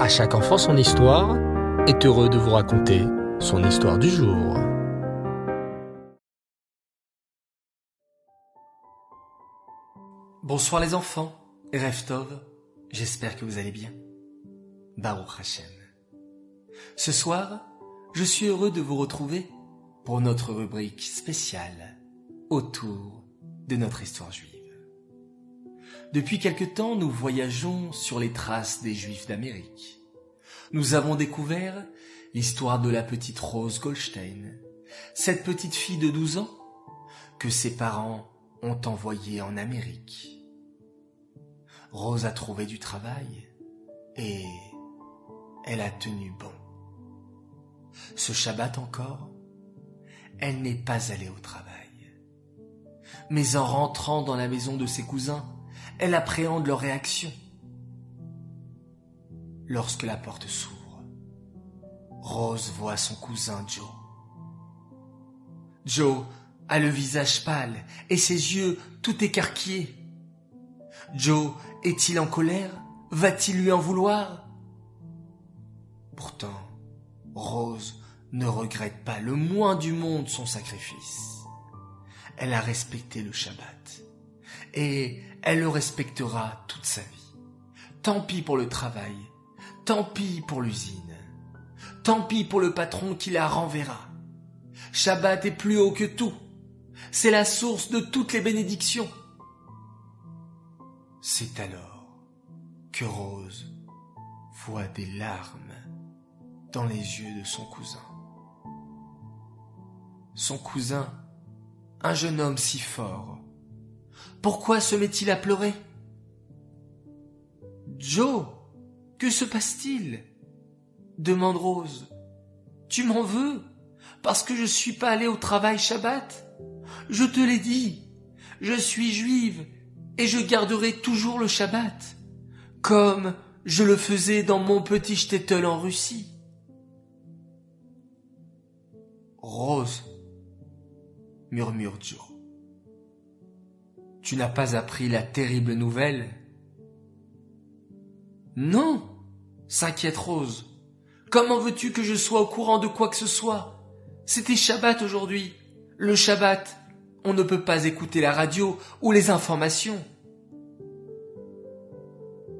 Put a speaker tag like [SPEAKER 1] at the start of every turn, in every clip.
[SPEAKER 1] À chaque enfant son histoire est heureux de vous raconter son histoire du jour.
[SPEAKER 2] Bonsoir les enfants, Reftov, j'espère que vous allez bien. Baruch Hashem. Ce soir, je suis heureux de vous retrouver pour notre rubrique spéciale autour de notre histoire juive. Depuis quelque temps, nous voyageons sur les traces des Juifs d'Amérique. Nous avons découvert l'histoire de la petite Rose Goldstein, cette petite fille de 12 ans que ses parents ont envoyée en Amérique. Rose a trouvé du travail et elle a tenu bon. Ce Shabbat encore, elle n'est pas allée au travail. Mais en rentrant dans la maison de ses cousins, elle appréhende leur réaction. Lorsque la porte s'ouvre, Rose voit son cousin Joe. Joe a le visage pâle et ses yeux tout écarquillés. Joe est-il en colère? Va-t-il lui en vouloir? Pourtant, Rose ne regrette pas le moins du monde son sacrifice. Elle a respecté le Shabbat et elle le respectera toute sa vie. Tant pis pour le travail, tant pis pour l'usine, tant pis pour le patron qui la renverra. Shabbat est plus haut que tout. C'est la source de toutes les bénédictions. C'est alors que Rose voit des larmes dans les yeux de son cousin. Son cousin, un jeune homme si fort, pourquoi se met-il à pleurer? Joe, que se passe-t-il? demande Rose. Tu m'en veux? Parce que je suis pas allée au travail Shabbat? Je te l'ai dit, je suis juive et je garderai toujours le Shabbat, comme je le faisais dans mon petit shtetl en Russie. Rose, murmure Joe. Tu n'as pas appris la terrible nouvelle? Non, s'inquiète Rose. Comment veux-tu que je sois au courant de quoi que ce soit? C'était Shabbat aujourd'hui. Le Shabbat, on ne peut pas écouter la radio ou les informations.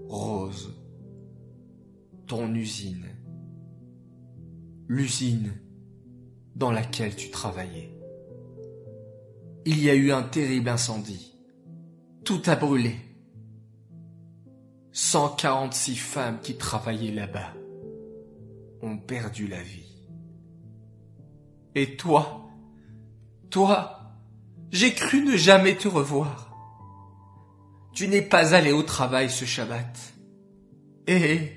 [SPEAKER 2] Rose, ton usine, l'usine dans laquelle tu travaillais. Il y a eu un terrible incendie. Tout a brûlé. 146 femmes qui travaillaient là-bas ont perdu la vie. Et toi, toi, j'ai cru ne jamais te revoir. Tu n'es pas allé au travail ce Shabbat. Et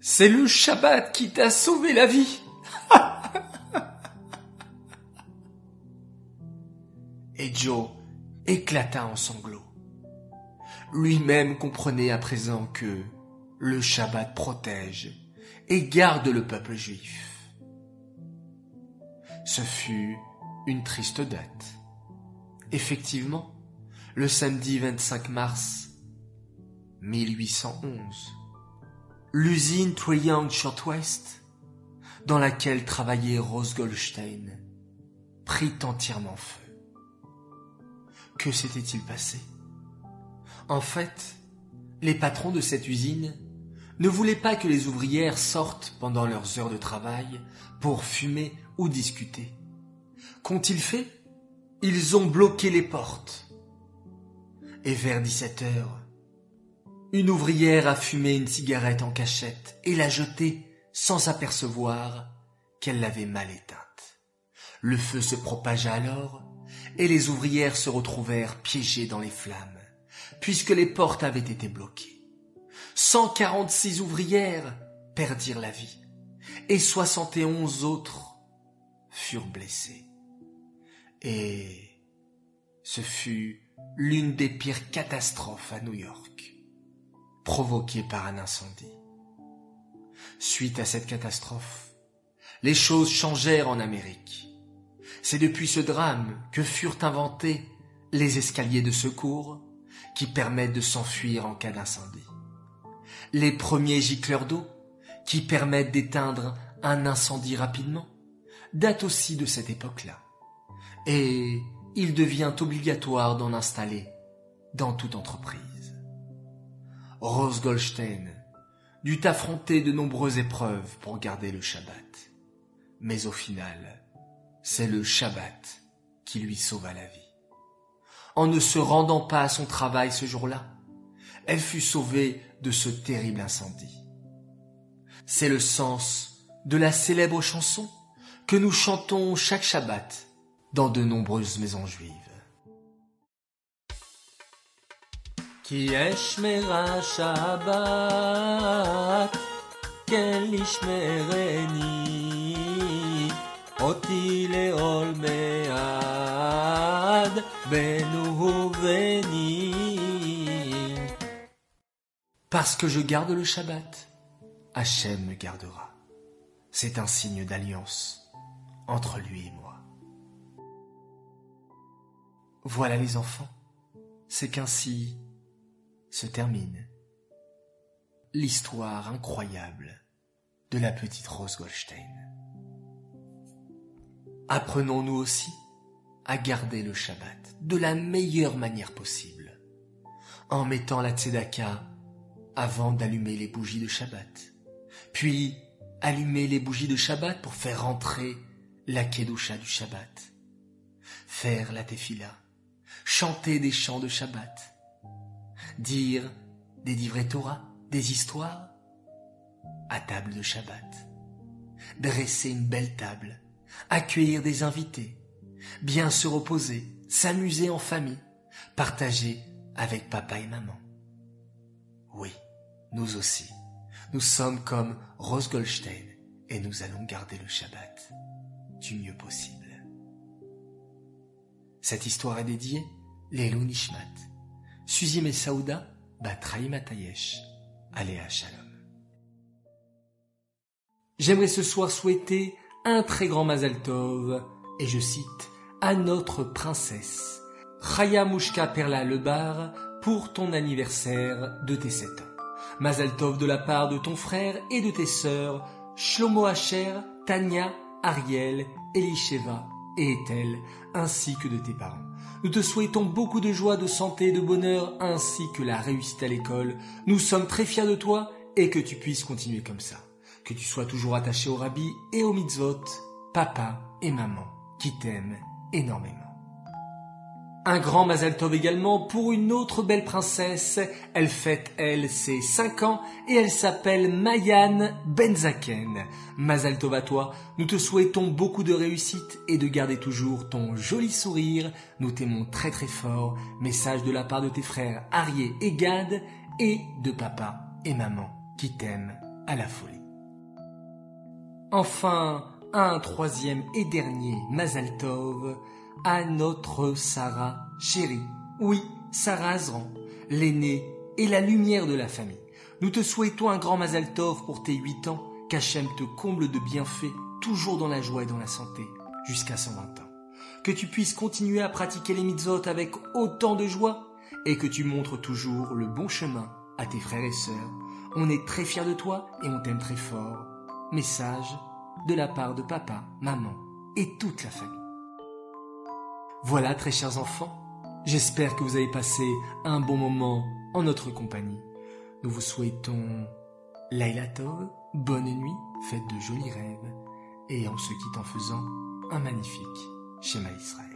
[SPEAKER 2] c'est le Shabbat qui t'a sauvé la vie. Et Joe éclata en sanglots. Lui-même comprenait à présent que le Shabbat protège et garde le peuple juif. Ce fut une triste date. Effectivement, le samedi 25 mars 1811, l'usine Triangle Shirtwaist, dans laquelle travaillait Rose Goldstein, prit entièrement feu. Que s'était-il passé? En fait, les patrons de cette usine ne voulaient pas que les ouvrières sortent pendant leurs heures de travail pour fumer ou discuter. Qu'ont-ils fait? Ils ont bloqué les portes. Et vers 17 heures, une ouvrière a fumé une cigarette en cachette et l'a jetée sans s'apercevoir qu'elle l'avait mal éteinte. Le feu se propagea alors et les ouvrières se retrouvèrent piégées dans les flammes, puisque les portes avaient été bloquées. 146 ouvrières perdirent la vie, et 71 autres furent blessées. Et ce fut l'une des pires catastrophes à New York, provoquée par un incendie. Suite à cette catastrophe, les choses changèrent en Amérique. C'est depuis ce drame que furent inventés les escaliers de secours qui permettent de s'enfuir en cas d'incendie. les premiers gicleurs d'eau, qui permettent d'éteindre un incendie rapidement, datent aussi de cette époque-là. Et il devient obligatoire d'en installer dans toute entreprise. Rose Goldstein dut affronter de nombreuses épreuves pour garder le Shabbat. Mais au final, c'est le Shabbat qui lui sauva la vie. En ne se rendant pas à son travail ce jour-là, elle fut sauvée de ce terrible incendie. C'est le sens de la célèbre chanson que nous chantons chaque Shabbat dans de nombreuses maisons juives. Parce que je garde le Shabbat, Hachem me gardera. C'est un signe d'alliance entre lui et moi. Voilà les enfants, c'est qu'ainsi se termine l'histoire incroyable de la petite Rose Goldstein. Apprenons-nous aussi à garder le Shabbat de la meilleure manière possible, en mettant la tzedaka avant d'allumer les bougies de Shabbat, puis allumer les bougies de Shabbat pour faire rentrer la kedusha du Shabbat, faire la tefila, chanter des chants de Shabbat, dire des livrets Torah, des histoires, à table de Shabbat, dresser une belle table, accueillir des invités, bien se reposer, s'amuser en famille, partager avec papa et maman. Oui, nous aussi, nous sommes comme Rose Goldstein et nous allons garder le Shabbat du mieux possible. Cette histoire est dédiée Lelou Nishmat, Suzim et Saouda, Batraïm Atayesh, Aléa Shalom. J'aimerais ce soir souhaiter un très grand Mazal Tov, et je cite, à notre princesse, Chaya Mouchka Perla Lebar, pour ton anniversaire de tes sept ans. Mazal Tov de la part de ton frère et de tes sœurs, Shlomo Asher, Tania, Ariel, Elisheva et Ethel, ainsi que de tes parents. Nous te souhaitons beaucoup de joie, de santé, de bonheur, ainsi que la réussite à l'école. Nous sommes très fiers de toi et que tu puisses continuer comme ça. Que tu sois toujours attaché au rabbi et au mitzvot, papa et maman, qui t'aiment énormément. Un grand Mazal Tov également pour une autre belle princesse. Elle fête, elle, ses 5 ans et elle s'appelle Mayan Benzaken. Mazal Tov à toi, nous te souhaitons beaucoup de réussite et de garder toujours ton joli sourire. Nous t'aimons très très fort. Message de la part de tes frères Arié et Gad et de papa et maman qui t'aiment à la folie. Enfin, un troisième et dernier Mazal Tov à notre Sarah chérie. Oui, Sarah Azran, l'aînée et la lumière de la famille. Nous te souhaitons un grand Mazal Tov pour tes huit ans, qu'Hachem te comble de bienfaits, toujours dans la joie et dans la santé, jusqu'à 120 ans. Que tu puisses continuer à pratiquer les mitzvot avec autant de joie et que tu montres toujours le bon chemin à tes frères et sœurs. On est très fiers de toi et on t'aime très fort. Message de la part de papa, maman et toute la famille. Voilà, très chers enfants, j'espère que vous avez passé un bon moment en notre compagnie. Nous vous souhaitons Laila Tov, bonne nuit, faites de jolis rêves, et on se quitte en faisant un magnifique schéma Israël.